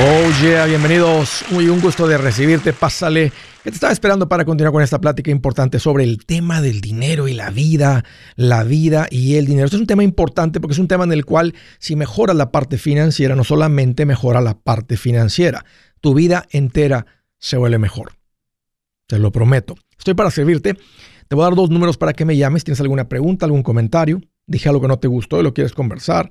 Oh yeah, bienvenidos. Muy un gusto de recibirte. Pásale. Que te estaba esperando para continuar con esta plática importante sobre el tema del dinero y la vida, la vida y el dinero. Esto es un tema importante porque es un tema en el cual si mejoras la parte financiera, no solamente mejora la parte financiera, tu vida entera se vuelve mejor. Te lo prometo. Estoy para servirte. Te voy a dar dos números para que me llames. ¿Tienes alguna pregunta, algún comentario? Dije algo que no te gustó y lo quieres conversar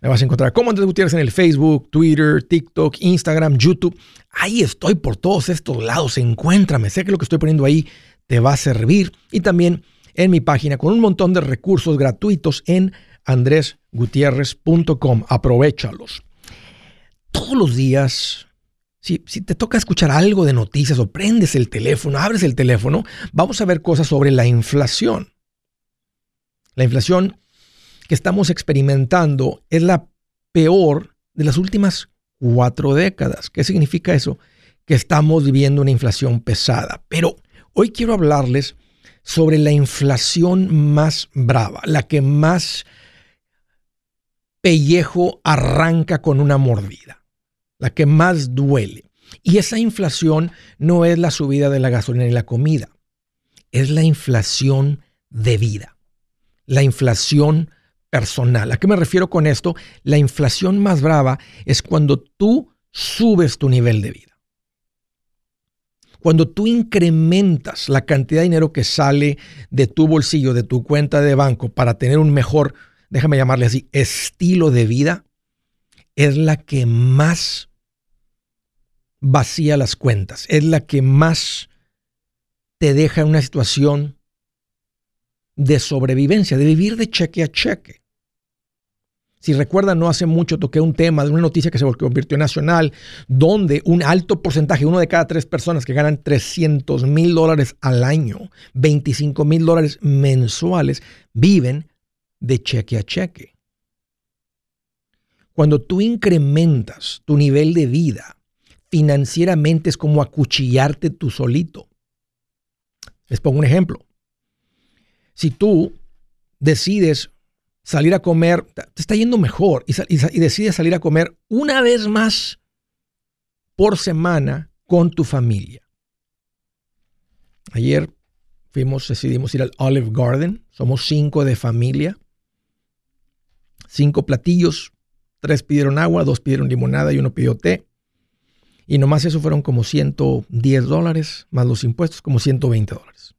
Me vas a encontrar como Andrés Gutiérrez en el Facebook, Twitter, TikTok, Instagram, YouTube. Ahí estoy por todos estos lados. Encuéntrame. Sé que lo que estoy poniendo ahí te va a servir. Y también en mi página con un montón de recursos gratuitos en andresgutierrez.com. Aprovechalos. Todos los días, si, si, te toca escuchar algo de noticias o prendes el teléfono, abres el teléfono, vamos a ver cosas sobre la inflación. La inflación que estamos experimentando es la peor de las últimas cuatro décadas. ¿Qué significa eso? Que estamos viviendo una inflación pesada. Pero hoy quiero hablarles sobre la inflación más brava, la que más pellejo arranca con una mordida, la que más duele. Y esa inflación no es la subida de la gasolina y la comida, es la inflación de vida, la inflación personal. ¿A qué me refiero con esto? La inflación más brava es cuando tú subes tu nivel de vida. Cuando tú incrementas la cantidad de dinero que sale de tu bolsillo, de tu cuenta de banco, para tener un mejor, déjame llamarle así, estilo de vida, es la que más vacía las cuentas, es la que más te deja en una situación de sobrevivencia, de vivir de cheque a cheque. Si recuerdan, no hace mucho toqué un tema de una noticia que se convirtió en nacional, donde un alto porcentaje, uno de cada tres personas que ganan 300 mil dólares al año, 25 mil dólares mensuales, viven de cheque a cheque. Cuando tú incrementas tu nivel de vida, financieramente es como acuchillarte tú solito. Les pongo un ejemplo. Si tú decides salir a comer, te está yendo mejor y, decides salir a comer una vez más por semana con tu familia. Ayer fuimos, decidimos ir al Olive Garden. Somos cinco de familia. Cinco platillos. Tres pidieron agua, dos pidieron limonada y uno pidió té. Y nomás eso fueron como 110 dólares, más los impuestos, como 120 dólares.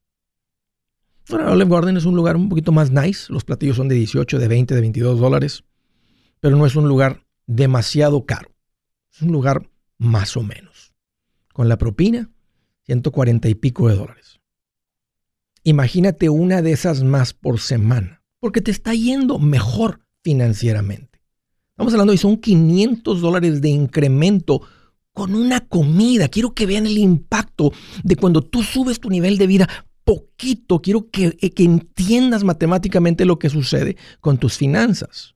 Bueno, Olive Garden es un lugar un poquito más nice. Los platillos son de 18, de 20, de 22 dólares. Pero no es un lugar demasiado caro. Es un lugar más o menos. Con la propina, 140 y pico de dólares. Imagínate una de esas más por semana. Porque te está yendo mejor financieramente. Estamos hablando de son 500 dólares de incremento con una comida. Quiero que vean el impacto de cuando tú subes tu nivel de vida poquito, quiero que, eh, que entiendas matemáticamente lo que sucede con tus finanzas.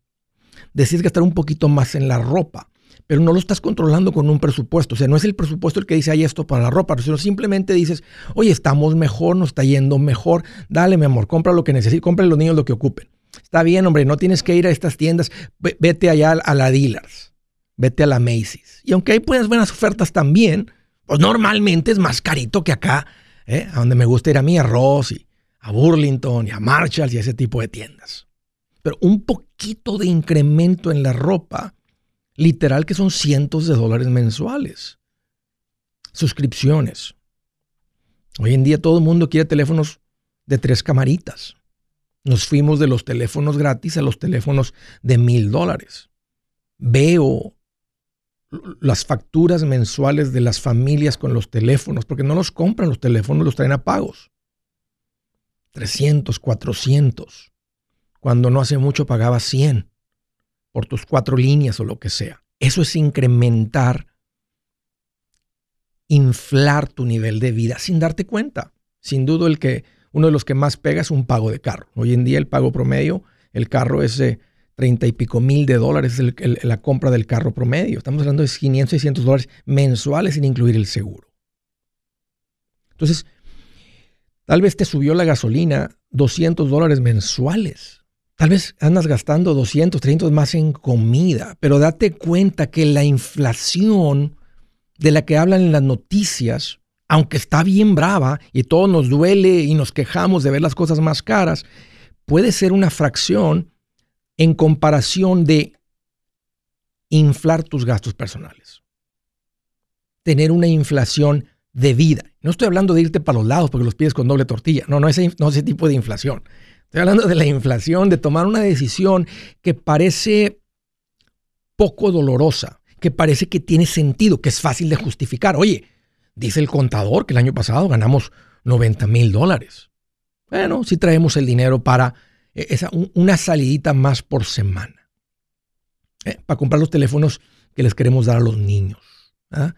Decides gastar un poquito más en la ropa, pero no lo estás controlando con un presupuesto. O sea, no es el presupuesto el que dice, hay esto para la ropa, sino simplemente dices, oye, estamos mejor, nos está yendo mejor, dale, mi amor, compra lo que necesites, compra los niños lo que ocupen. Está bien, hombre, no tienes que ir a estas tiendas, vete allá a la Dealers, vete a la Macy's. Y aunque hay buenas, buenas ofertas también, pues normalmente es más carito que acá ¿eh? a donde me gusta ir a mí, a Ross y a Burlington y a Marshalls y ese tipo de tiendas. Pero un poquito de incremento en la ropa, literal que son cientos de dólares mensuales. Suscripciones. Hoy en día todo el mundo quiere teléfonos de tres camaritas. Nos fuimos de los teléfonos gratis a los teléfonos de mil dólares. Veo las facturas mensuales de las familias con los teléfonos, porque no los compran los teléfonos, los traen a pagos. 300, 400. Cuando no hace mucho pagaba 100 por tus cuatro líneas o lo que sea. Eso es incrementar, inflar tu nivel de vida sin darte cuenta. Sin duda el que uno de los que más pega es un pago de carro. Hoy en día el pago promedio, el carro es de 30 y pico mil de dólares, es la compra del carro promedio. Estamos hablando de 500, 600 dólares mensuales sin incluir el seguro. Entonces, tal vez te subió la gasolina 200 dólares mensuales. Tal vez andas gastando 200, 300 más en comida, pero date cuenta que la inflación de la que hablan en las noticias, aunque está bien brava y todo nos duele y nos quejamos de ver las cosas más caras, puede ser una fracción en comparación de inflar tus gastos personales. Tener una inflación de vida. No estoy hablando de irte para los lados porque los pides con doble tortilla. No, no ese, no ese tipo de inflación. Estoy hablando de la inflación, de tomar una decisión que parece poco dolorosa, que parece que tiene sentido, que es fácil de justificar. Oye, dice el contador que el año pasado ganamos 90 mil dólares. Bueno, si traemos el dinero para e, esa, una salidita más por semana. Eh, para comprar los teléfonos que les queremos dar a los niños. ¿ah?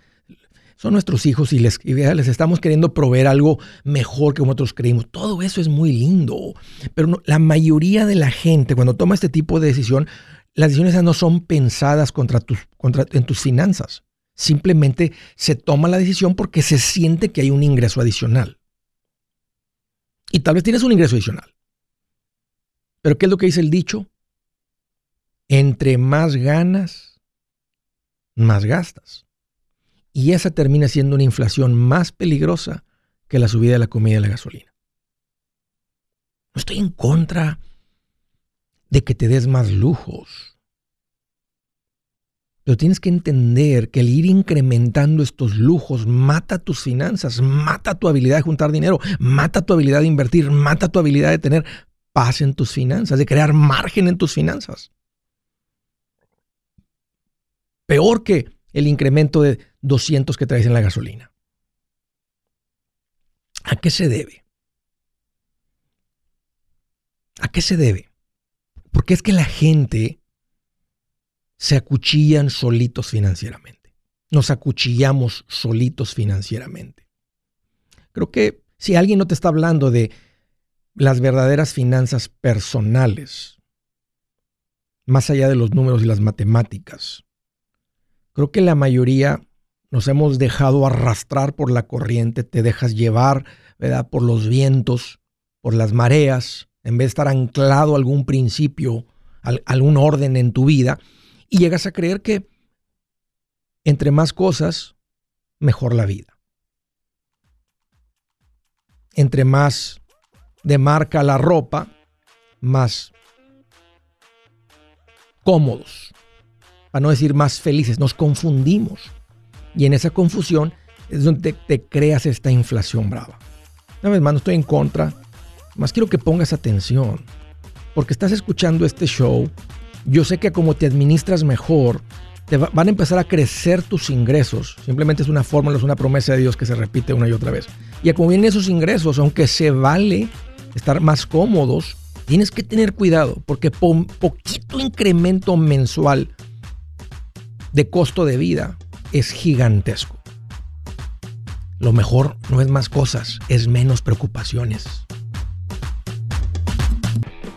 son nuestros hijos y les, les, estamos queriendo proveer algo mejor que nosotros creímos. Todo eso es muy lindo, pero la mayoría de la gente cuando toma este tipo de decisión, las decisiones no son pensadas contra tus, contra, en tus finanzas. Simplemente se toma la decisión porque se siente que hay un ingreso adicional. Y tal vez tienes un ingreso adicional. Pero ¿qué es lo que dice el dicho? Entre más ganas, más gastas. Y esa termina siendo una inflación más peligrosa que la subida de la comida y la gasolina. No estoy en contra de que te des más lujos. Pero tienes que entender que el ir incrementando estos lujos mata tus finanzas, mata tu habilidad de juntar dinero, mata tu habilidad de invertir, mata tu habilidad de tener paz en tus finanzas, de crear margen en tus finanzas. Peor que el incremento de 200 que traes en la gasolina. ¿A qué se debe? ¿A qué se debe? Porque es que la gente se acuchillan solitos financieramente. Nos acuchillamos solitos financieramente. Creo que si alguien no te está hablando de las verdaderas finanzas personales, más allá de los números y las matemáticas, Creo que la mayoría nos hemos dejado arrastrar por la corriente, te dejas llevar, ¿verdad? Por los vientos, por las mareas, en vez de estar anclado a algún principio, a algún orden en tu vida, y llegas a creer que entre más cosas, mejor la vida. Entre más de marca la ropa, más cómodos para no decir más felices, nos confundimos. Y en esa confusión es donde te, creas esta inflación brava. Una vez más, no estoy en contra, más quiero que pongas atención, porque estás escuchando este show. Yo sé que como te administras mejor, te van a empezar a crecer tus ingresos. Simplemente es una fórmula, es una promesa de Dios que se repite una y otra vez. Y como vienen esos ingresos, aunque se vale estar más cómodos, tienes que tener cuidado, porque por poquito incremento mensual de costo de vida es gigantesco. Lo mejor no es más cosas, es menos preocupaciones.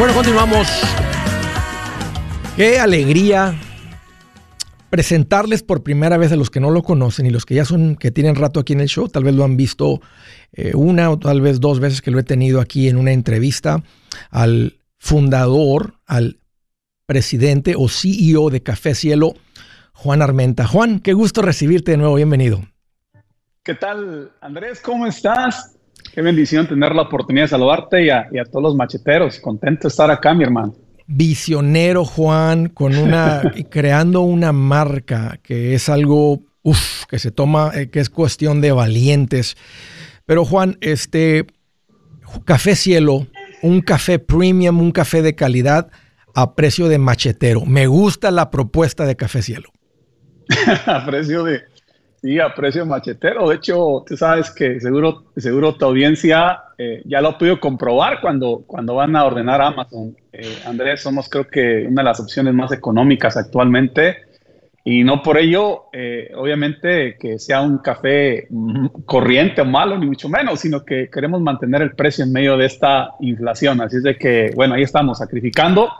Bueno, continuamos. Qué alegría presentarles por primera vez a los que no lo conocen y los que ya son, que tienen rato aquí en el show, tal vez lo han visto eh, una o tal vez dos veces que lo he tenido aquí en una entrevista, al fundador, al presidente o CEO de Café Cielo, Juan Armenta. Juan, qué gusto recibirte de nuevo, bienvenido. ¿Qué tal, Andrés? ¿Cómo estás? Qué bendición tener la oportunidad de saludarte y a, todos los macheteros. Contento de estar acá, mi hermano. Visionero, Juan, con una, creando una marca que es algo, que se toma, eh, que es cuestión de valientes. Pero Juan, este, Café Cielo, un café premium, un café de calidad a precio de machetero. Me gusta la propuesta de Café Cielo. a precio de, Sí, a precio machetero. De hecho, tú sabes que seguro, seguro tu audiencia eh, ya lo ha podido comprobar cuando, cuando van a ordenar Amazon. Eh, Andrés, somos creo que una de las opciones más económicas actualmente y no por ello, eh, obviamente, que sea un café corriente o malo, ni mucho menos, sino que queremos mantener el precio en medio de esta inflación. Así es de que, bueno, ahí estamos sacrificando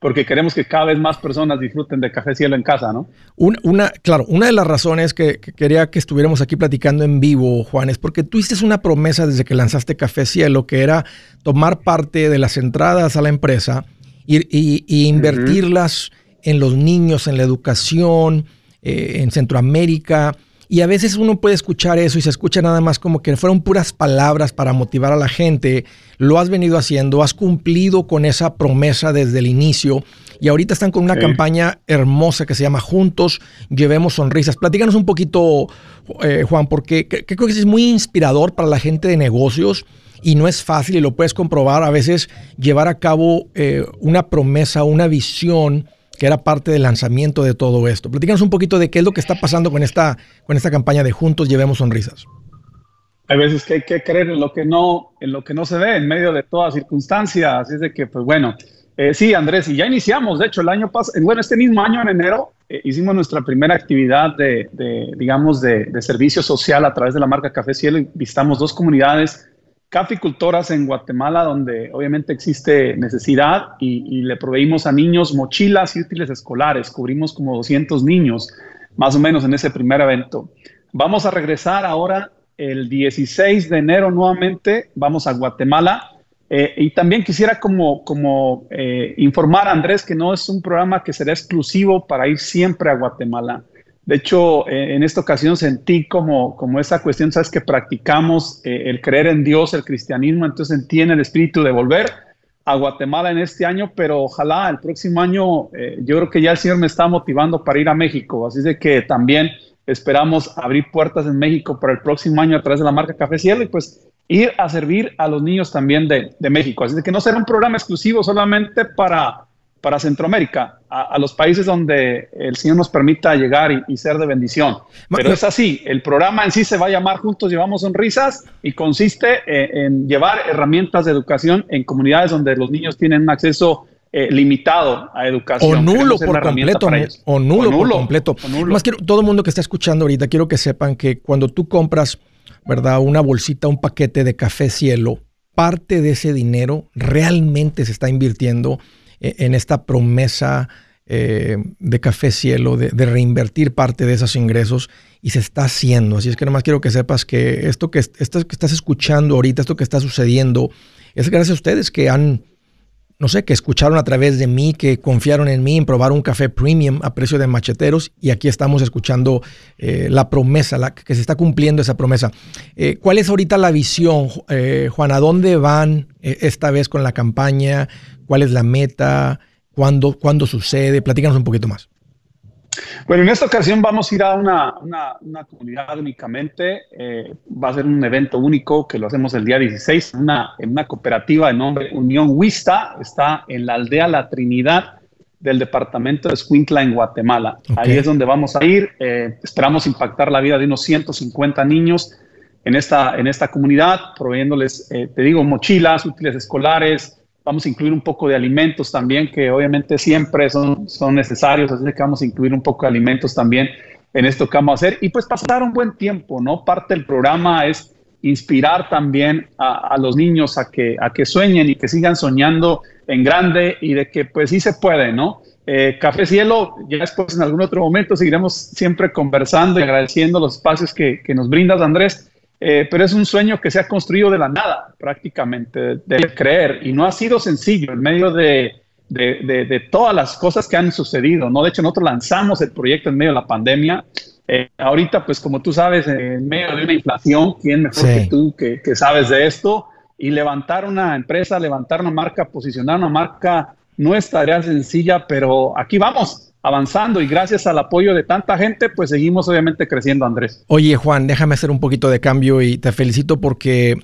porque queremos que cada vez más personas disfruten de Café Cielo en casa, ¿no? Una, claro, una de las razones que, quería que estuviéramos aquí platicando en vivo, Juan, es porque tú hiciste una promesa desde que lanzaste Café Cielo, que era tomar parte de las entradas a la empresa y, invertirlas en los niños, en la educación, eh, en Centroamérica. Y a veces uno puede escuchar eso y se escucha nada más como que fueron puras palabras para motivar a la gente. Lo has venido haciendo, has cumplido con esa promesa desde el inicio y ahorita están con una campaña hermosa que se llama Juntos, Llevemos Sonrisas. Platícanos un poquito, eh, Juan, porque creo que es muy inspirador para la gente de negocios y no es fácil y lo puedes comprobar a veces llevar a cabo eh, una promesa, una visión que era parte del lanzamiento de todo esto. Platícanos un poquito de qué es lo que está pasando con esta, con esta campaña de Juntos Llevemos Sonrisas. Hay veces que hay que creer en lo que no, en lo que no se ve en medio de toda circunstancia. Así es de que, pues bueno, eh, sí, Andrés, y ya iniciamos. De hecho, el año pasado, bueno, este mismo año, en enero, eh, hicimos nuestra primera actividad de, digamos, de, de, servicio social a través de la marca Café Cielo y visitamos dos comunidades caficultoras en Guatemala, donde obviamente existe necesidad y, le proveímos a niños mochilas y útiles escolares. Cubrimos como 200 niños, más o menos, en ese primer evento. Vamos a regresar ahora el 16 de enero nuevamente. Vamos a Guatemala. Eh, y también quisiera como, como eh, informar a Andrés que no es un programa que será exclusivo para ir siempre a Guatemala. De hecho, eh, en esta ocasión sentí como, como esa cuestión, sabes, que practicamos eh, el creer en Dios, el cristianismo, entonces sentí en el espíritu de volver a Guatemala en este año, pero ojalá el próximo año, eh, yo creo que ya el Señor me está motivando para ir a México, así de que también esperamos abrir puertas en México para el próximo año a través de la marca Café Cielo y pues ir a servir a los niños también de, de México. Así de que no será un programa exclusivo solamente para para Centroamérica, a, los países donde el Señor nos permita llegar y, ser de bendición. Pero es así, el programa en sí se va a llamar Juntos Llevamos Sonrisas y consiste eh, en llevar herramientas de educación en comunidades donde los niños tienen un acceso eh, limitado a educación. O nulo por completo. O nulo, por completo. Más quiero, todo el mundo que está escuchando ahorita, quiero que sepan que cuando tú compras, ¿verdad? Una bolsita, un paquete de café cielo, parte de ese dinero realmente se está invirtiendo en esta promesa eh, de Café Cielo, de, reinvertir parte de esos ingresos y se está haciendo. Así es que nomás quiero que sepas que esto que, esto que estás escuchando ahorita, esto que está sucediendo, es gracias a ustedes que han no sé, que escucharon a través de mí, que confiaron en mí en probar un café premium a precio de macheteros y aquí estamos escuchando eh, la promesa, que se está cumpliendo esa promesa. Eh, ¿Cuál es ahorita la visión, eh, Juan? ¿A dónde van esta vez con la campaña? ¿Cuál es la meta? ¿Cuándo, ¿Cuándo sucede? Platícanos un poquito más. Bueno, en esta ocasión vamos a ir a una, una, comunidad únicamente. Eh, va a ser un evento único que lo hacemos el día 16 en una, en una cooperativa de nombre Unión Huista. Está en la aldea La Trinidad del departamento de Escuintla en Guatemala. Ahí es donde vamos a ir. Eh, esperamos impactar la vida de unos 150 niños en esta, en esta comunidad, proveyéndoles, eh, te digo, mochilas, útiles escolares, Vamos a incluir un poco de alimentos también, que obviamente siempre son, son necesarios, así que vamos a incluir un poco de alimentos también en esto que vamos a hacer. Y pues pasar un buen tiempo, ¿no? Parte del programa es inspirar también a, los niños a que, a que sueñen y que sigan soñando en grande y de que pues sí se puede, ¿no? Eh, Café Cielo, ya después en algún otro momento seguiremos siempre conversando y agradeciendo los espacios que, que nos brindas, Andrés. Eh, pero es un sueño que se ha construido de la nada, prácticamente, de, creer, y no ha sido sencillo en medio de, de, todas las cosas que han sucedido, ¿no? De hecho, nosotros lanzamos el proyecto en medio de la pandemia. Eh, ahorita, pues como tú sabes, en medio de una inflación, ¿quién mejor que tú que, que sabes de esto? Y levantar una empresa, levantar una marca, posicionar una marca, no es tarea sencilla, pero aquí vamos avanzando y gracias al apoyo de tanta gente, pues seguimos obviamente creciendo, Andrés. Oye, Juan, déjame hacer un poquito de cambio y te felicito porque,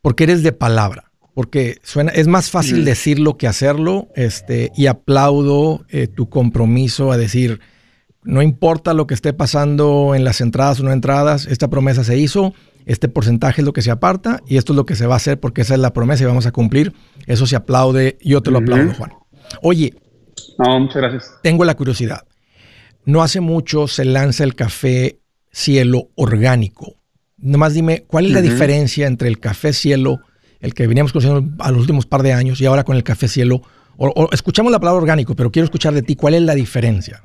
porque eres de palabra. Porque suena, es más fácil mm. decirlo que hacerlo, este, y aplaudo eh, tu compromiso a decir, no importa lo que esté pasando en las entradas o no entradas, esta promesa se hizo, este porcentaje es lo que se aparta y esto es lo que se va a hacer porque esa es la promesa y vamos a cumplir. Eso se aplaude, yo te lo aplaudo, Juan. Oye, no, muchas gracias. Tengo la curiosidad. No hace mucho se lanza el café cielo orgánico. Nomás dime, ¿cuál es la diferencia entre el café cielo, el que veníamos conociendo a los últimos par de años, y ahora con el café cielo? O, escuchamos la palabra orgánico, pero quiero escuchar de ti, ¿cuál es la diferencia?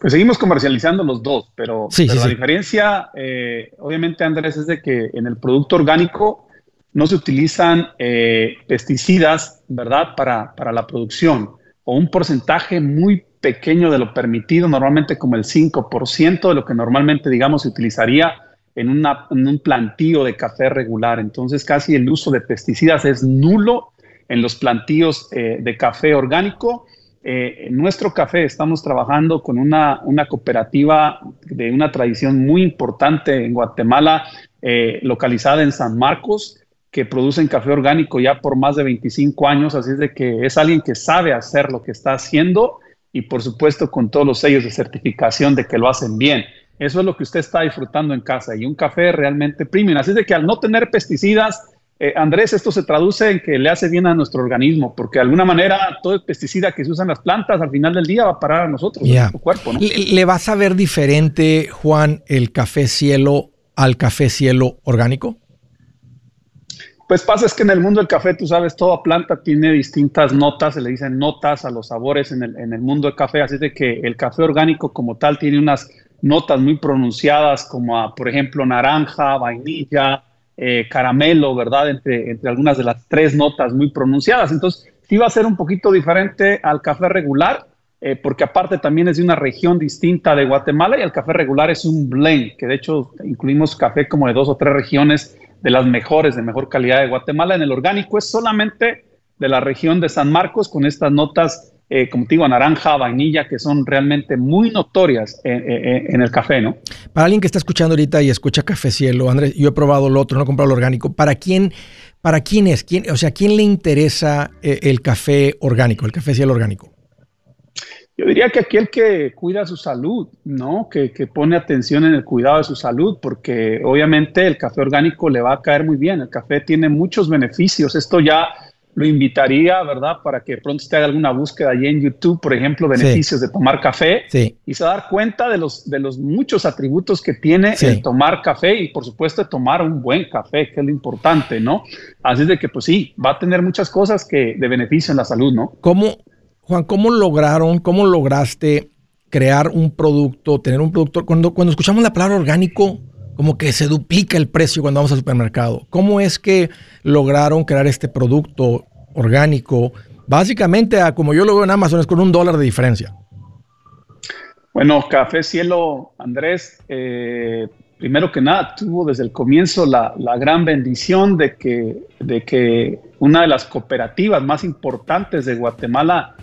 Pues seguimos comercializando los dos, pero, la diferencia, eh, obviamente, Andrés, es de que en el producto orgánico no se utilizan eh, pesticidas, ¿verdad?, para, para la producción o un porcentaje muy pequeño de lo permitido, normalmente como el 5% de lo que normalmente, digamos, se utilizaría en, un plantío de café regular. Entonces, casi el uso de pesticidas es nulo en los plantíos eh, de café orgánico. Eh, en nuestro café estamos trabajando con una, cooperativa de una tradición muy importante en Guatemala, eh, localizada en San Marcos, que producen café orgánico ya por más de 25 años, así es de que es alguien que sabe hacer lo que está haciendo y por supuesto con todos los sellos de certificación de que lo hacen bien. Eso es lo que usted está disfrutando en casa y un café realmente premium. Así es de que al no tener pesticidas, eh, Andrés, esto se traduce en que le hace bien a nuestro organismo, porque de alguna manera todo el pesticida que se usa en las plantas al final del día va a parar a nosotros, a nuestro cuerpo. ¿Le vas a ver diferente, Juan, el café cielo al café cielo orgánico? Pues pasa es que en el mundo del café, tú sabes, toda planta tiene distintas notas, se le dicen notas a los sabores en el, en el mundo del café, así de que el café orgánico como tal tiene unas notas muy pronunciadas como, por ejemplo, naranja, vainilla, eh, caramelo, ¿verdad? Entre, entre algunas de las tres notas muy pronunciadas. Entonces, sí va a ser un poquito diferente al café regular, eh, porque aparte también es de una región distinta de Guatemala y el café regular es un blend, que de hecho incluimos café como de dos o tres regiones de las mejores, de mejor calidad de Guatemala. En el orgánico es solamente de la región de San Marcos con estas notas, eh, como te digo, naranja, vainilla, que son realmente muy notorias en, el café, ¿no? Para alguien que está escuchando ahorita y escucha Café Cielo, Andrés, yo he probado lo otro, no he comprado lo orgánico. ¿Para quién, para quién es? ¿Quién, o sea, ¿quién le interesa eh, el café orgánico, el Café Cielo orgánico? Yo diría que aquel que cuida su salud, ¿no? Que, pone atención en el cuidado de su salud, porque obviamente el café orgánico le va a caer muy bien. El café tiene muchos beneficios. Esto ya lo invitaría, ¿verdad? Para que pronto usted haga alguna búsqueda allí en YouTube, por ejemplo, beneficios de tomar café y se va a dar cuenta de los, de los muchos atributos que tiene el tomar café y, por supuesto, tomar un buen café, que es lo importante, ¿no? Así de que, pues sí, va a tener muchas cosas que de beneficio en la salud, ¿no? ¿Cómo, Juan, ¿cómo lograron, cómo lograste crear un producto, tener un producto? Cuando, cuando escuchamos la palabra orgánico, como que se duplica el precio cuando vamos al supermercado. ¿Cómo es que lograron crear este producto orgánico? Básicamente, como yo lo veo en Amazon, es con un dólar de diferencia. Bueno, Café Cielo, Andrés, eh, primero que nada, tuvo desde el comienzo la, gran bendición de que, de que una de las cooperativas más importantes de Guatemala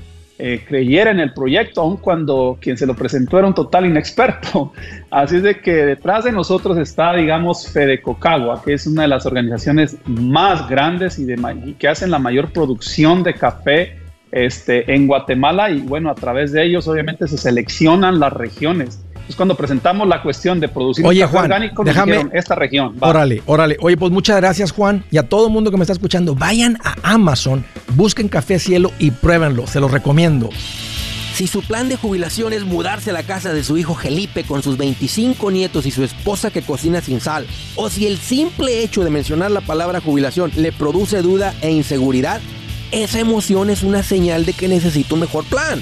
eh, creyera en el proyecto, aun cuando quien se lo presentó era un total inexperto. Así es de que detrás de nosotros está, digamos, Fede Cocagua, que es una de las organizaciones más grandes y, y que hacen la mayor producción de café este, en Guatemala y bueno, a través de ellos obviamente se seleccionan las regiones. Es cuando presentamos la cuestión de producir Oye, Juan, orgánico, déjame esta región. Órale, órale. Oye, pues muchas gracias, Juan. Y a todo el mundo que me está escuchando, vayan a Amazon, busquen Café Cielo y pruébenlo. Se los recomiendo. Si su plan de jubilación es mudarse a la casa de su hijo Felipe con sus 25 nietos y su esposa que cocina sin sal, o si el simple hecho de mencionar la palabra jubilación le produce duda e inseguridad, esa emoción es una señal de que necesita un mejor plan.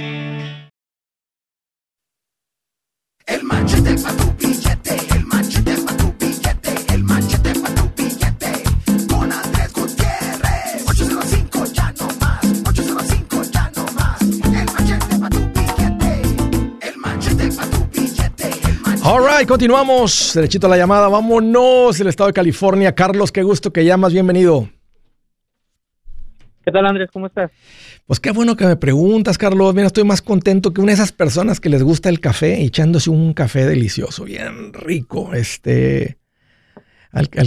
Continuamos. Derechito a la llamada. Vámonos. El estado de California. Carlos, qué gusto que llamas. Bienvenido. ¿Qué tal, Andrés? ¿Cómo estás? Pues qué bueno que me preguntas, Carlos. Mira, estoy más contento que una de esas personas que les gusta el café, echándose un café delicioso, bien rico. Este,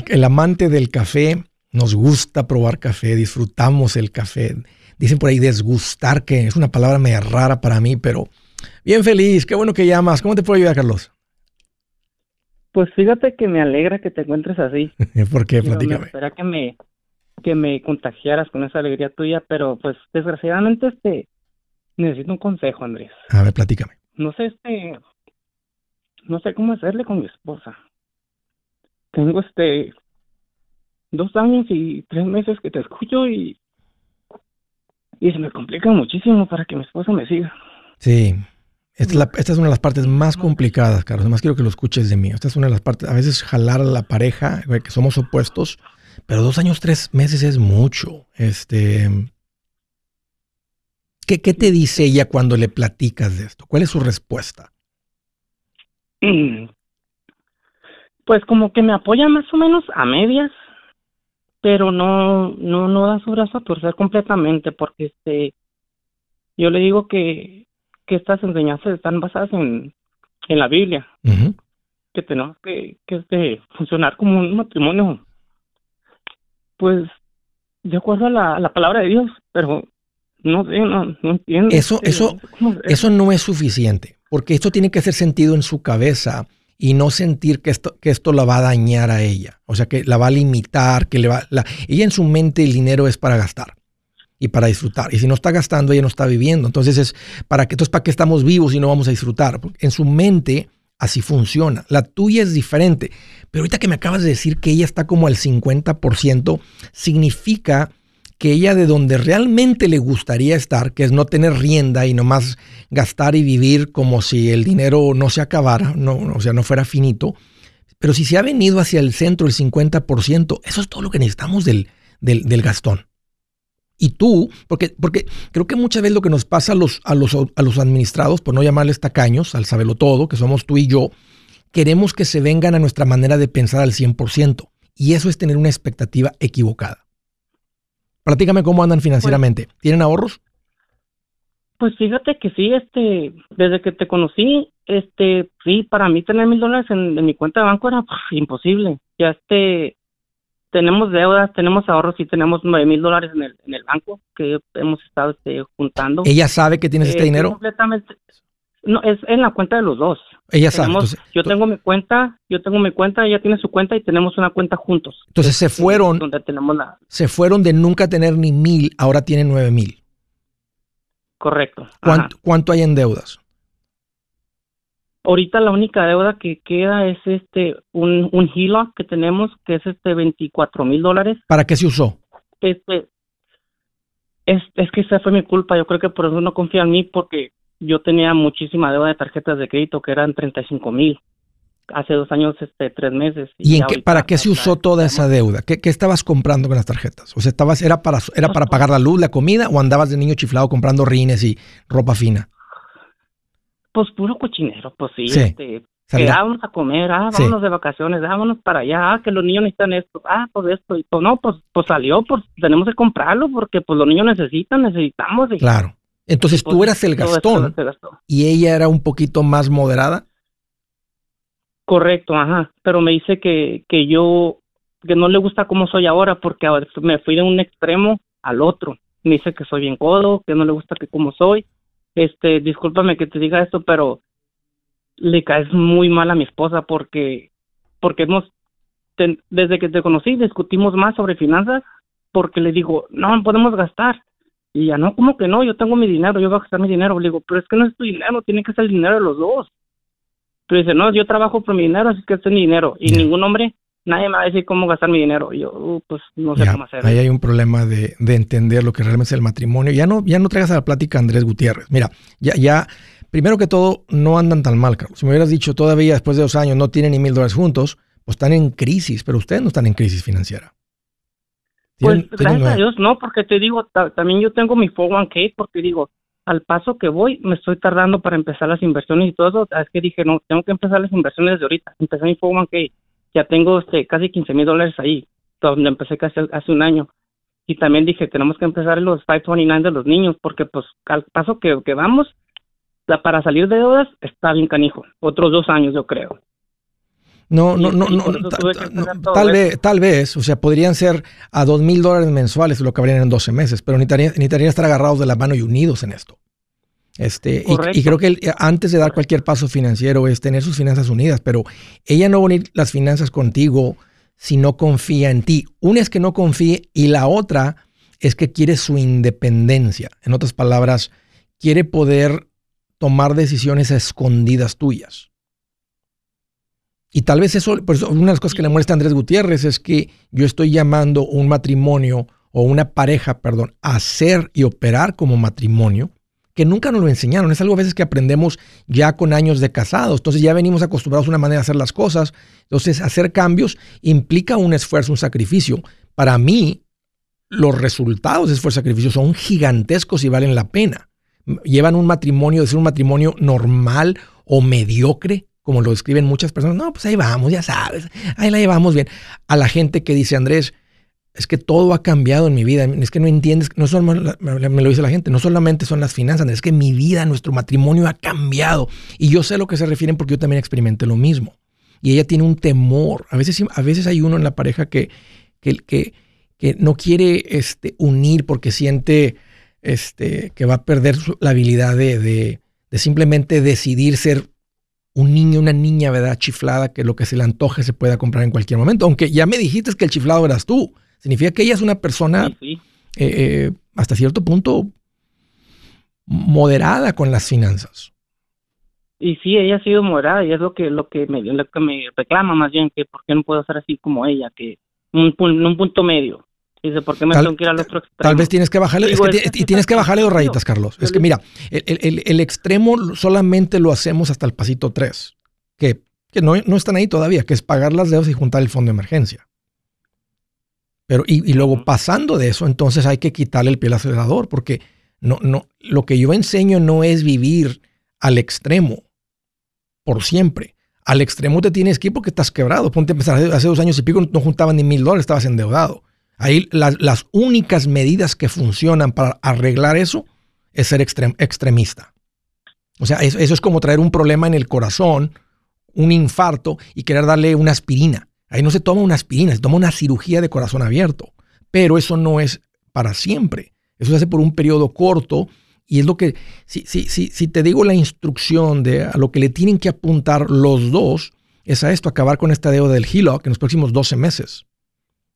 el amante del café nos gusta probar café, disfrutamos el café. Dicen por ahí desgustar, que es una palabra media rara para mí, pero bien feliz. Qué bueno que llamas. ¿Cómo te puedo ayudar, Carlos? Pues fíjate que me alegra que te encuentres así. ¿Por qué? Platícame. Espera que me, que me contagiaras con esa alegría tuya, pero pues desgraciadamente este necesito un consejo, Andrés. A ver, platícame. No sé, este, no sé cómo hacerle con mi esposa. Tengo este dos años y tres meses que te escucho y y se me complica muchísimo para que mi esposa me siga. Sí, esta es, una de las partes más complicadas, Carlos. Además quiero que lo escuches de mí. Esta es una de las partes, a veces jalar a la pareja, que somos opuestos, pero dos años, tres meses es mucho. Este, ¿qué, ¿Qué te dice ella cuando le platicas de esto? ¿Cuál es su respuesta? Pues como que me apoya más o menos a medias, pero no, no, no da su brazo a torcer completamente, porque este, yo le digo que que estas enseñanzas están basadas en, en la Biblia, que tenemos que, que este, funcionar como un matrimonio, pues de acuerdo a la, la palabra de Dios, pero no sé, no, entiendo. Eso, eso, eso no es suficiente, porque esto tiene que hacer sentido en su cabeza y no sentir que esto, que esto la va a dañar a ella, o sea, que la va a limitar, que le va, la, ella en su mente el dinero es para gastar y para disfrutar. Y si no está gastando, ella no está viviendo. Entonces es para qué, entonces para qué estamos vivos y no vamos a disfrutar. En su mente así funciona. La tuya es diferente. Pero ahorita que me acabas de decir que ella está como al 50%, significa que ella de donde realmente le gustaría estar, que es no tener rienda y nomás gastar y vivir como si el dinero no se acabara, no, o sea, no fuera finito. Pero si se ha venido hacia el centro el 50%, eso es todo lo que necesitamos del, del gastón. Y tú, porque, porque creo que muchas veces lo que nos pasa a los, a los, a los administrados, por no llamarles tacaños, al sabelo todo, que somos tú y yo, queremos que se vengan a nuestra manera de pensar al 100%. Y eso es tener una expectativa equivocada. Platícame cómo andan financieramente. Pues ¿Tienen ahorros? Pues fíjate que sí, este, desde que te conocí, este, sí, para mí tener mil dólares en, mi cuenta de banco era imposible. Ya este, tenemos deudas, tenemos ahorros y tenemos nueve mil dólares en el, en el banco que hemos estado este, juntando. ¿Ella sabe que tienes este eh, dinero? Completamente. No, es en la cuenta de los dos. Ella sabe. yo tengo mi cuenta, yo tengo mi cuenta, ella tiene su cuenta y tenemos una cuenta juntos. Entonces se fueron. Donde tenemos la... Se fueron de nunca tener ni mil, ahora tienen nueve mil. Correcto. ¿Cuánto, ¿Cuánto hay en deudas? Ahorita la única deuda que queda es este un, un que tenemos, que es este 24 mil dólares. ¿Para qué se usó? Este, es, es que esa fue mi culpa. Yo creo que por eso no confía en mí, porque yo tenía muchísima deuda de tarjetas de crédito que eran 35 mil. Hace dos años, este, tres meses. ¿Y, en qué, para qué se usó toda esa deuda? ¿Qué, ¿Qué, estabas comprando con las tarjetas? O sea, estabas, ¿era para, era para pagar la luz, la comida o andabas de niño chiflado comprando rines y ropa fina? Pues puro cochinero, pues sí, este, que vámonos a comer, ah, vámonos de vacaciones, vámonos para allá, ah, que los niños necesitan esto, ah, pues esto, y pues no, pues, pues salió, pues tenemos que comprarlo porque pues los niños necesitan, necesitamos. claro. Entonces tú pues, eras el gastón y ella era un poquito más moderada. Correcto, ajá, pero me dice que, que yo, que no le gusta cómo soy ahora porque me fui de un extremo al otro. Me dice que soy bien codo, que no le gusta que como soy este, discúlpame que te diga esto, pero le caes muy mal a mi esposa porque, porque hemos, desde que te conocí, discutimos más sobre finanzas porque le digo, no, podemos gastar. Y ya no, ¿cómo que no? Yo tengo mi dinero, yo voy a gastar mi dinero. Le digo, pero es que no es tu dinero, tiene que ser el dinero de los dos. Pero dice, no, yo trabajo por mi dinero, así que es mi dinero. Y ningún hombre nadie me va a decir cómo gastar mi dinero. yo, uh, pues, no sé cómo hacer. Ahí hay un problema de, entender lo que realmente es el matrimonio. Ya no, ya no traigas a la plática Andrés Gutiérrez. Mira, ya, ya, primero que todo, no andan tan mal, Carlos. Si me hubieras dicho todavía después de dos años no tienen ni mil dólares juntos, pues están en crisis, pero ustedes no están en crisis financiera. Pues gracias a Dios, no, porque te digo, también yo tengo mi 401k, porque digo, al paso que voy, me estoy tardando para empezar las inversiones y todo eso. Es que dije, no, tengo que empezar las inversiones desde ahorita. Empecé mi 401k ya tengo este, casi 15 mil dólares ahí, donde empecé casi hace un año. Y también dije, tenemos que empezar los 529 de los niños, porque pues al paso que, que vamos, para salir de deudas está bien canijo. Otros dos años, yo creo. No, no, no, no, tal vez, tal vez, o sea, podrían ser a dos mil dólares mensuales lo que habrían en 12 meses, pero necesitarían estar agarrados de la mano y unidos en esto. Este, y, creo que antes de dar cualquier paso financiero es tener sus finanzas unidas, pero ella no va a unir las finanzas contigo si no confía en ti. Una es que no confíe y la otra es que quiere su independencia. En otras palabras, quiere poder tomar decisiones a escondidas tuyas. Y tal vez eso, por eso, una de las cosas que le molesta a Andrés Gutiérrez es que yo estoy llamando un matrimonio o una pareja, perdón, a ser y operar como matrimonio que nunca nos lo enseñaron. Es algo a veces que aprendemos ya con años de casados. Entonces ya venimos acostumbrados a una manera de hacer las cosas. Entonces hacer cambios implica un esfuerzo, un sacrificio. Para mí, los resultados de esfuerzo y sacrificio son gigantescos y valen la pena. Llevan un matrimonio de ser un matrimonio normal o mediocre, como lo describen muchas personas. No, pues ahí vamos, ya sabes, ahí la llevamos bien. A la gente que dice, Andrés, es que todo ha cambiado en mi vida. Es que no entiendes, no solo, me lo dice la gente, no solamente son las finanzas, es que mi vida, nuestro matrimonio ha cambiado. Y yo sé lo que se refieren porque yo también experimenté lo mismo. Y ella tiene un temor. A veces, a veces hay uno en la pareja que, que, no quiere este, unir porque siente este, que va a perder la habilidad de simplemente decidir ser un niño, una niña, ¿verdad? Chiflada, que lo que se le antoje se pueda comprar en cualquier momento. Aunque ya me dijiste que el chiflado eras tú. Significa que ella es una persona eh, eh, hasta cierto punto moderada con las finanzas. Y sí, ella ha sido moderada y es lo que lo que me, lo que me reclama más bien que por qué no puedo ser así como ella, que un, un punto medio. Dice, ¿por qué me tengo que ir al otro extremo? Tal vez tienes que bajarle, y tienes que bajarle dos rayitas, Carlos. Es que mira, el, el, extremo solamente lo hacemos hasta el pasito 3, que, que no, no están ahí todavía, que es pagar las deudas y juntar el fondo de emergencia. Pero, y, luego pasando de eso, entonces hay que quitarle el pie al acelerador, porque no, no, lo que yo enseño no es vivir al extremo por siempre. Al extremo te tienes que ir porque estás quebrado. Ponte a empezar, hace dos años y pico no juntaban ni mil dólares, estabas endeudado. Ahí las únicas medidas que funcionan para arreglar eso es ser extremista. O sea, eso, eso es como traer un problema en el corazón, un infarto y querer darle una aspirina. Ahí no se toma una aspirina, se toma una cirugía de corazón abierto. Pero eso no es para siempre. Eso se hace por un periodo corto y es lo que, si, si, si, si te digo la instrucción de a lo que le tienen que apuntar los dos, es a esto, acabar con esta deuda del HELOC en los próximos 12 meses.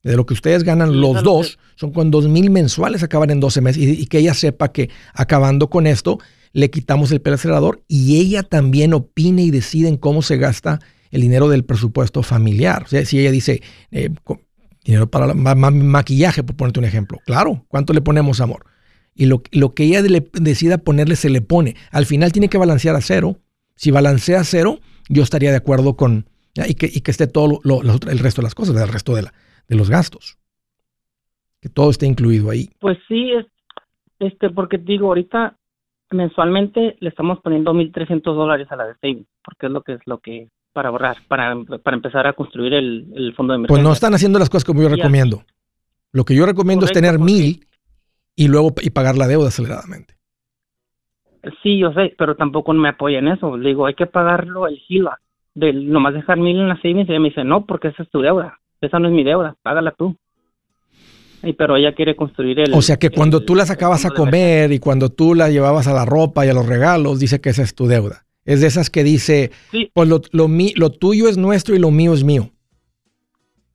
De lo que ustedes ganan los dos, son con 2 mil mensuales acaban en 12 meses. Y, que ella sepa que acabando con esto, le quitamos el acelerador y ella también opine y decide en cómo se gasta el dinero del presupuesto familiar. O sea, si ella dice, eh, dinero para maquillaje, por ponerte un ejemplo, claro, ¿cuánto le ponemos, amor? Y lo, que ella decida ponerle, se le pone. Al final tiene que balancear a cero. Si balancea a cero, yo estaría de acuerdo con, y que, y que esté todo el resto de las cosas, el resto de, la, de los gastos. Que todo esté incluido ahí. Pues sí, es, este, porque digo, ahorita mensualmente le estamos poniendo 1.300 dólares a la de savings, porque es lo que es lo que para ahorrar, para, para empezar a construir el, fondo de emergencia. Pues no están haciendo las cosas como yo recomiendo. Lo que yo recomiendo es tener mil y luego y pagar la deuda aceleradamente. Sí, yo sé, pero tampoco me apoya en eso. Le digo, hay que pagarlo el GILA, de nomás dejar mil en la savings y ella me dice, no, porque esa es tu deuda, esa no es mi deuda, págala tú. Y, pero ella quiere construir el... O sea que cuando tú la sacabas a comer y cuando tú la llevabas a la ropa y a los regalos, dice que esa es tu deuda. Es de esas que dice, pues lo, lo, lo tuyo es nuestro y lo mío es mío.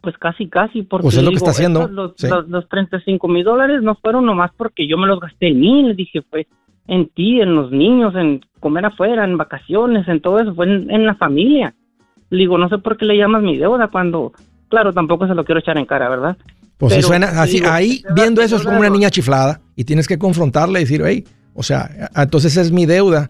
Pues casi, casi, porque pues es lo que está haciendo. Los, los, 35 mil dólares no fueron nomás porque yo me los gasté en mí, le dije, pues en ti, en los niños, en comer afuera, en vacaciones, en todo eso, fue en, la familia. Le digo, no sé por qué le llamas mi deuda cuando, claro, tampoco se lo quiero echar en cara, ¿verdad? Pues si suena así, ahí viendo eso es como una niña chiflada y tienes que confrontarle y decir, hey, o sea, entonces es mi deuda.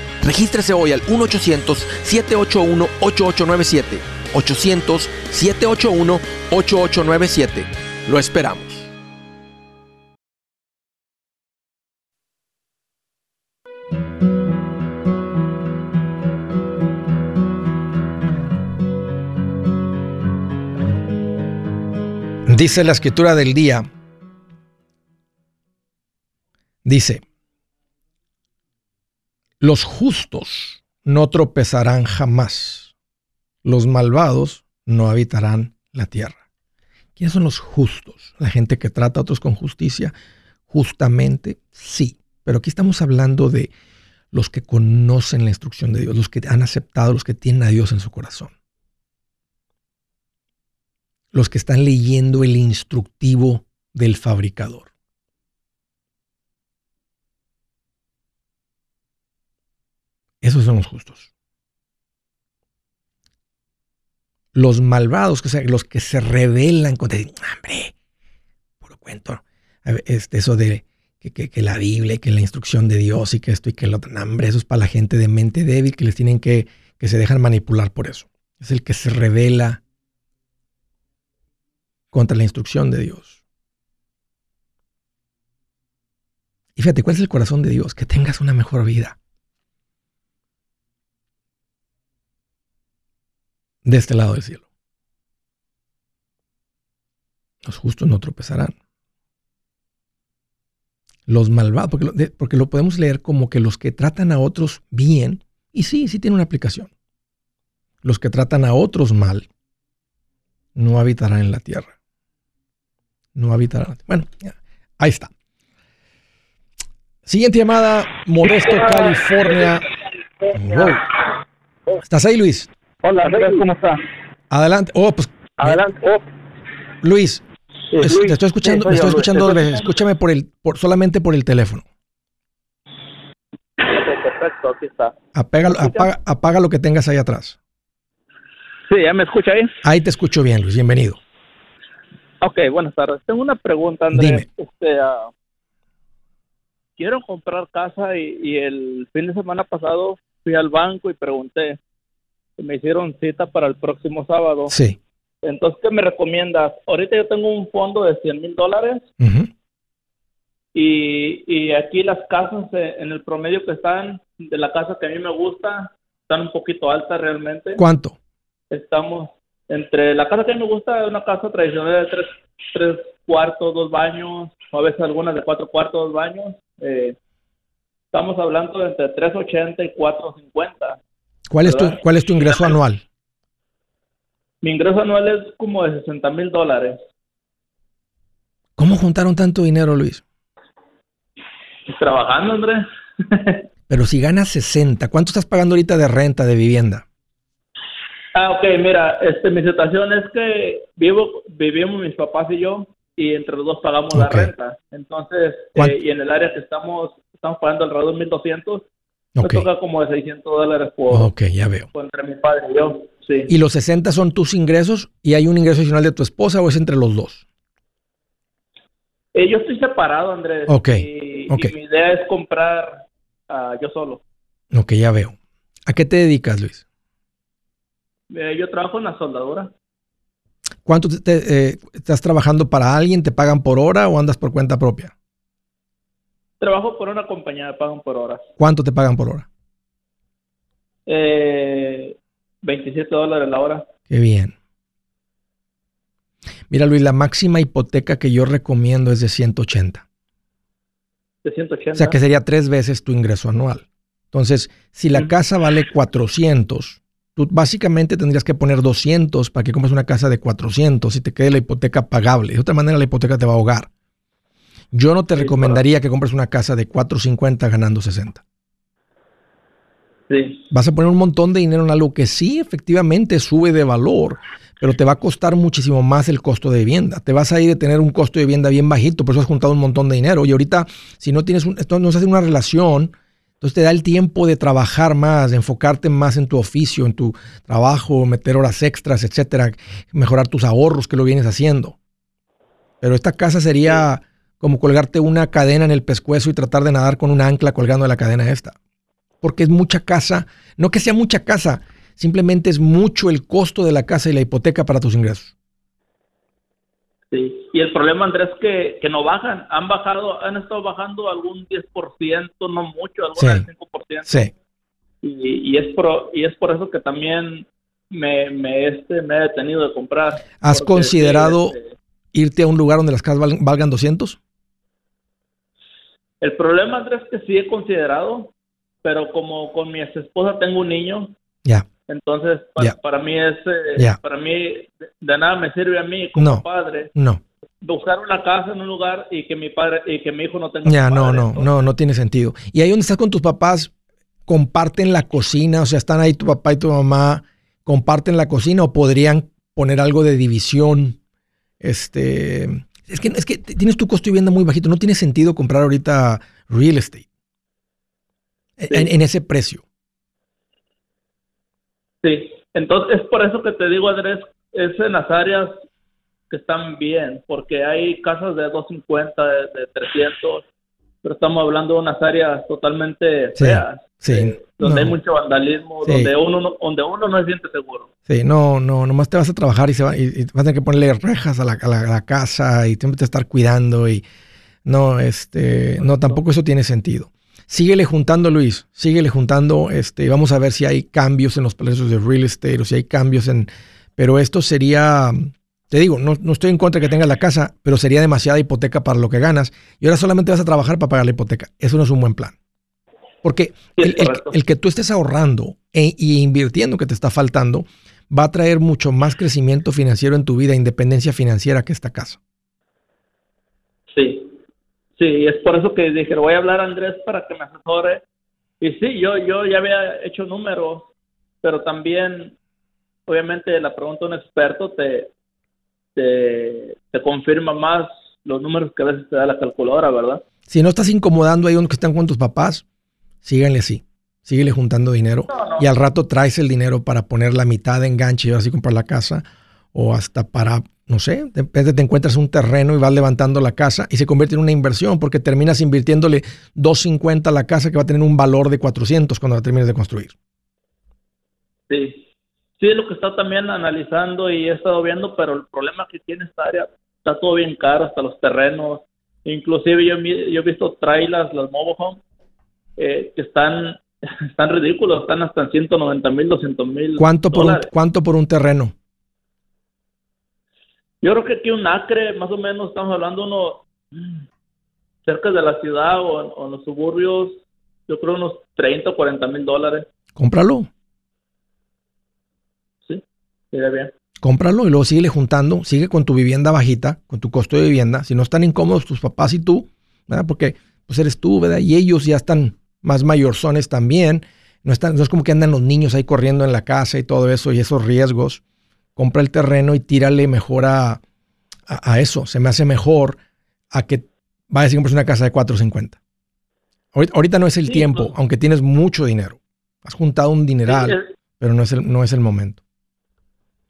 Regístrese hoy al 1-800-781-8897. 800-781-8897. Lo esperamos. Dice la escritura del día, dice, los justos no tropezarán jamás, los malvados no habitarán la tierra. ¿Quiénes son los justos? La gente que trata a otros con justicia. Justamente, sí, pero aquí estamos hablando de los que conocen la instrucción de Dios, los que han aceptado, los que tienen a Dios en su corazón los que están leyendo el instructivo del fabricador. Esos son los justos. Los malvados, que los que se rebelan contra hombre, puro cuento. Este, eso de que, la Biblia que la instrucción de Dios y que esto y que lo otro, hambre, eso es para la gente de mente débil que les tienen que, que se dejan manipular por eso. Es el que se revela contra la instrucción de Dios. Y fíjate, ¿cuál es el corazón de Dios? Que tengas una mejor vida. De este lado del cielo. Los justos no tropezarán. Los malvados, porque lo, porque lo podemos leer como que los que tratan a otros bien, y sí, sí tiene una aplicación. Los que tratan a otros mal no habitarán en la tierra no habitará. Bueno, ahí está. Siguiente llamada, Modesto, California. ¿Estás ahí, Luis? Hola, ¿cómo está? Adelante. Oh, pues. Adelante. Oh. Luis, te estoy escuchando, estoy escuchando dos veces. Escúchame por el, por, solamente por el teléfono. Perfecto, aquí está. apaga, apaga lo que tengas ahí atrás. Sí, ¿ya me escucha ahí? Ahí te escucho bien, Luis. Bienvenido. Ok, buenas tardes. Tengo una pregunta, Andrés. Este, ah, quiero comprar casa y, el fin de semana pasado fui al banco y pregunté. Me hicieron cita para el próximo sábado. Sí. Entonces, ¿qué me recomiendas? Ahorita yo tengo un fondo de 100 mil dólares. y, y aquí las casas eh, en el promedio que están, de la casa que a mí me gusta, están un poquito altas realmente. ¿Cuánto? Estamos entre la casa que me gusta es una casa tradicional de tres, tres cuartos, dos baños, o a veces algunas de cuatro cuartos, dos baños. Eh, estamos hablando de entre 380 y 450. ¿Cuál es, tu, ¿Cuál es tu ingreso anual? Mi ingreso anual es como de 60 mil dólares. ¿Cómo juntaron tanto dinero, Luis? Trabajando, Andrés. Pero si ganas 60, ¿cuánto estás pagando ahorita de renta de vivienda? Ah, ok, mira, este, mi situación es que vivo, vivimos mis papás y yo y entre los dos pagamos la renta. Entonces, eh, y en el área que estamos, estamos pagando alrededor de 1.200, me toca como de 600 dólares por, Ok, ya veo. entre mi padre y yo. Sí. ¿Y los 60 son tus ingresos y hay un ingreso adicional de tu esposa o es entre los dos? Eh, yo estoy separado, Andrés. Ok. Y, mi idea es comprar uh, yo solo. Ok, ya veo. ¿A qué te dedicas, Luis? Eh, yo trabajo en la soldadura. ¿Cuánto te, eh, estás trabajando para alguien? ¿Te pagan por hora o andas por cuenta propia? Trabajo por una compañía, me pagan por hora. ¿Cuánto te pagan por hora? Eh, 27 dólares la hora. Qué bien. Mira, Luis, la máxima hipoteca que yo recomiendo es de 180. De 180. O sea, que sería tres veces tu ingreso anual. Entonces, si la casa vale 400, tú básicamente tendrías que poner 200 para que compres una casa de 400 y te quede la hipoteca pagable. De otra manera, la hipoteca te va a ahogar. Yo no te recomendaría que compres una casa de 450 ganando 60. Sí. Vas a poner un montón de dinero en algo que sí, efectivamente sube de valor, pero te va a costar muchísimo más el costo de vivienda. Te vas a ir a tener un costo de vivienda bien bajito, por eso has juntado un montón de dinero. Y ahorita, si no tienes un, esto no se hace una relación entonces te da el tiempo de trabajar más, de enfocarte más en tu oficio, en tu trabajo, meter horas extras, etcétera, mejorar tus ahorros que lo vienes haciendo. Pero esta casa sería como colgarte una cadena en el pescuezo y tratar de nadar con un ancla colgando de la cadena esta. Porque es mucha casa, no que sea mucha casa, simplemente es mucho el costo de la casa y la hipoteca para tus ingresos. Sí, y el problema, Andrés, que, que no bajan. Han bajado, han estado bajando algún 10%, no mucho, algún sí, 5%. Sí. Y, y, es por, y es por eso que también me, me, este, me he detenido de comprar. ¿Has considerado este, irte a un lugar donde las casas valgan 200? El problema, Andrés, que sí he considerado, pero como con mi ex esposa tengo un niño. Ya. Entonces, para, mí es, eh, para mí, de, nada me sirve a mí como padre. No. Buscar una casa en un lugar y que mi padre y que mi hijo no tenga. Ya, no, no, no, no tiene sentido. Y ahí donde estás con tus papás, comparten la cocina, o sea, están ahí tu papá y tu mamá, comparten la cocina o podrían poner algo de división. Este, es que, es que tienes tu costo de vivienda muy bajito, no tiene sentido comprar ahorita real estate. En ese precio. Sí, entonces es por eso que te digo, Andrés, es en las áreas que están bien, porque hay casas de 250, de, de 300, pero estamos hablando de unas áreas totalmente feas. Sí, eh, donde hay mucho vandalismo, donde uno no, donde uno no se siente seguro. Sí, no, no, nomás te vas a trabajar y, se va, y, vas a tener que ponerle rejas a la, a la, casa y siempre te estar cuidando y no, este, no, tampoco eso tiene sentido. Síguele juntando, Luis, síguele juntando. Este, vamos a ver si hay cambios en los precios de real estate o si hay cambios en. Pero esto sería, te digo, no, no estoy en contra de que tengas la casa, pero sería demasiada hipoteca para lo que ganas. Y ahora solamente vas a trabajar para pagar la hipoteca. Eso no es un buen plan. Porque el, el, que tú estés ahorrando e, y invirtiendo que te está faltando va a traer mucho más crecimiento financiero en tu vida, independencia financiera que esta casa. Sí, Sí, es por eso que dije, voy a hablar a Andrés para que me asesore. Y sí, yo, yo ya había hecho números, pero también, obviamente, la pregunta de un experto te, te, confirma más los números que a veces te da la calculadora, ¿verdad? Si no estás incomodando ahí donde están con tus papás, síganle así. Síguele juntando dinero y al rato traes el dinero para poner la mitad de enganche y así comprar la casa o hasta para, no sé, de repente te encuentras un terreno y vas levantando la casa y se convierte en una inversión porque terminas invirtiéndole 250 a la casa que va a tener un valor de 400 cuando la termines de construir. Sí, sí es lo que está también analizando y he estado viendo, pero el problema que tiene esta área está todo bien caro, hasta los terrenos. Inclusive yo, yo he visto trailers, las mobile homes, eh, que están, están ridículos, están hasta en 190 mil, 200 mil. ¿Cuánto, por un, ¿Cuánto por un terreno? Yo creo que aquí un acre, más o menos, estamos hablando uno cerca de la ciudad o, en los suburbios, yo creo unos 30 o 40 mil dólares. Cómpralo. Bien. Cómpralo y luego sigue juntando, sigue con tu vivienda bajita, con tu costo de vivienda. Si no están incómodos tus papás y tú, ¿verdad? porque pues eres tú, ¿verdad? Y ellos ya están más mayorzones también. No, están, no es como que andan los niños ahí corriendo en la casa y todo eso y esos riesgos compra el terreno y tírale mejor a, a, eso. Se me hace mejor a que vayas y compres una casa de 450. Ahorita, ahorita no es el tiempo, pues. aunque tienes mucho dinero. Has juntado un dineral, pero no es, el, no es el momento.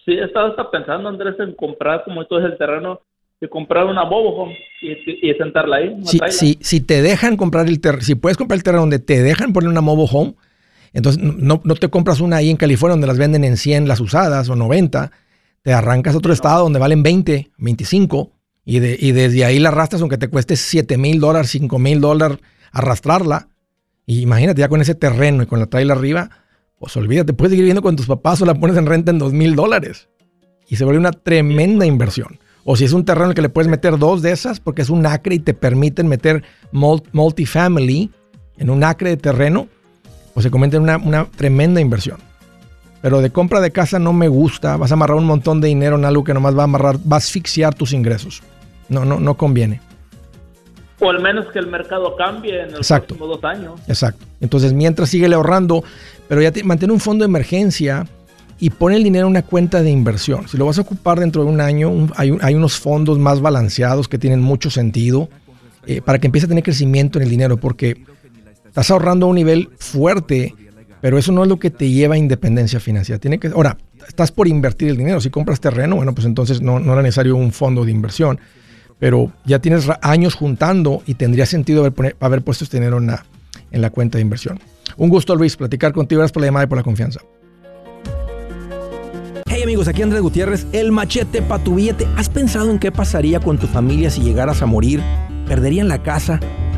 Sí, estaba hasta pensando, Andrés, en comprar como todo es el terreno y comprar una bobo y, y, sentarla ahí. Si, si, te dejan comprar el terreno, si puedes comprar el terreno donde te dejan poner una mobile home, entonces no, no, te compras una ahí en California donde las venden en 100 las usadas o 90, te arrancas a otro estado donde valen 20, 25 y, de, y desde ahí la arrastras aunque te cueste 7 mil dólares, 5 mil dólares arrastrarla. Y imagínate ya con ese terreno y con la trailer arriba, pues olvídate, puedes seguir viviendo con tus papás o la pones en renta en 2 mil dólares. Y se vuelve una tremenda inversión. O si es un terreno en el que le puedes meter dos de esas, porque es un acre y te permiten meter multifamily en un acre de terreno, pues se convierte en una, tremenda inversión. Pero de compra de casa no me gusta. Vas a amarrar un montón de dinero en algo que nomás va a amarrar, va a asfixiar tus ingresos. No, no, no conviene. O al menos que el mercado cambie en los próximos dos años. Exacto. Entonces, mientras sigue ahorrando, pero ya te, mantén un fondo de emergencia y pon el dinero en una cuenta de inversión. Si lo vas a ocupar dentro de un año, hay, unos fondos más balanceados que tienen mucho sentido eh, para que empiece a tener crecimiento en el dinero, porque Estás ahorrando a un nivel fuerte, pero eso no es lo que te lleva a independencia financiera. Que, ahora, estás por invertir el dinero. Si compras terreno, bueno, pues entonces no, era necesario un fondo de inversión. Pero ya tienes años juntando y tendría sentido haber, haber puesto este dinero en la, en la cuenta de inversión. Un gusto, Luis, platicar contigo. Gracias por la llamada y por la confianza. Hey amigos, aquí Andrés Gutiérrez, el machete para tu billete. ¿Has pensado en qué pasaría con tu familia si llegaras a morir? ¿Perderían la casa?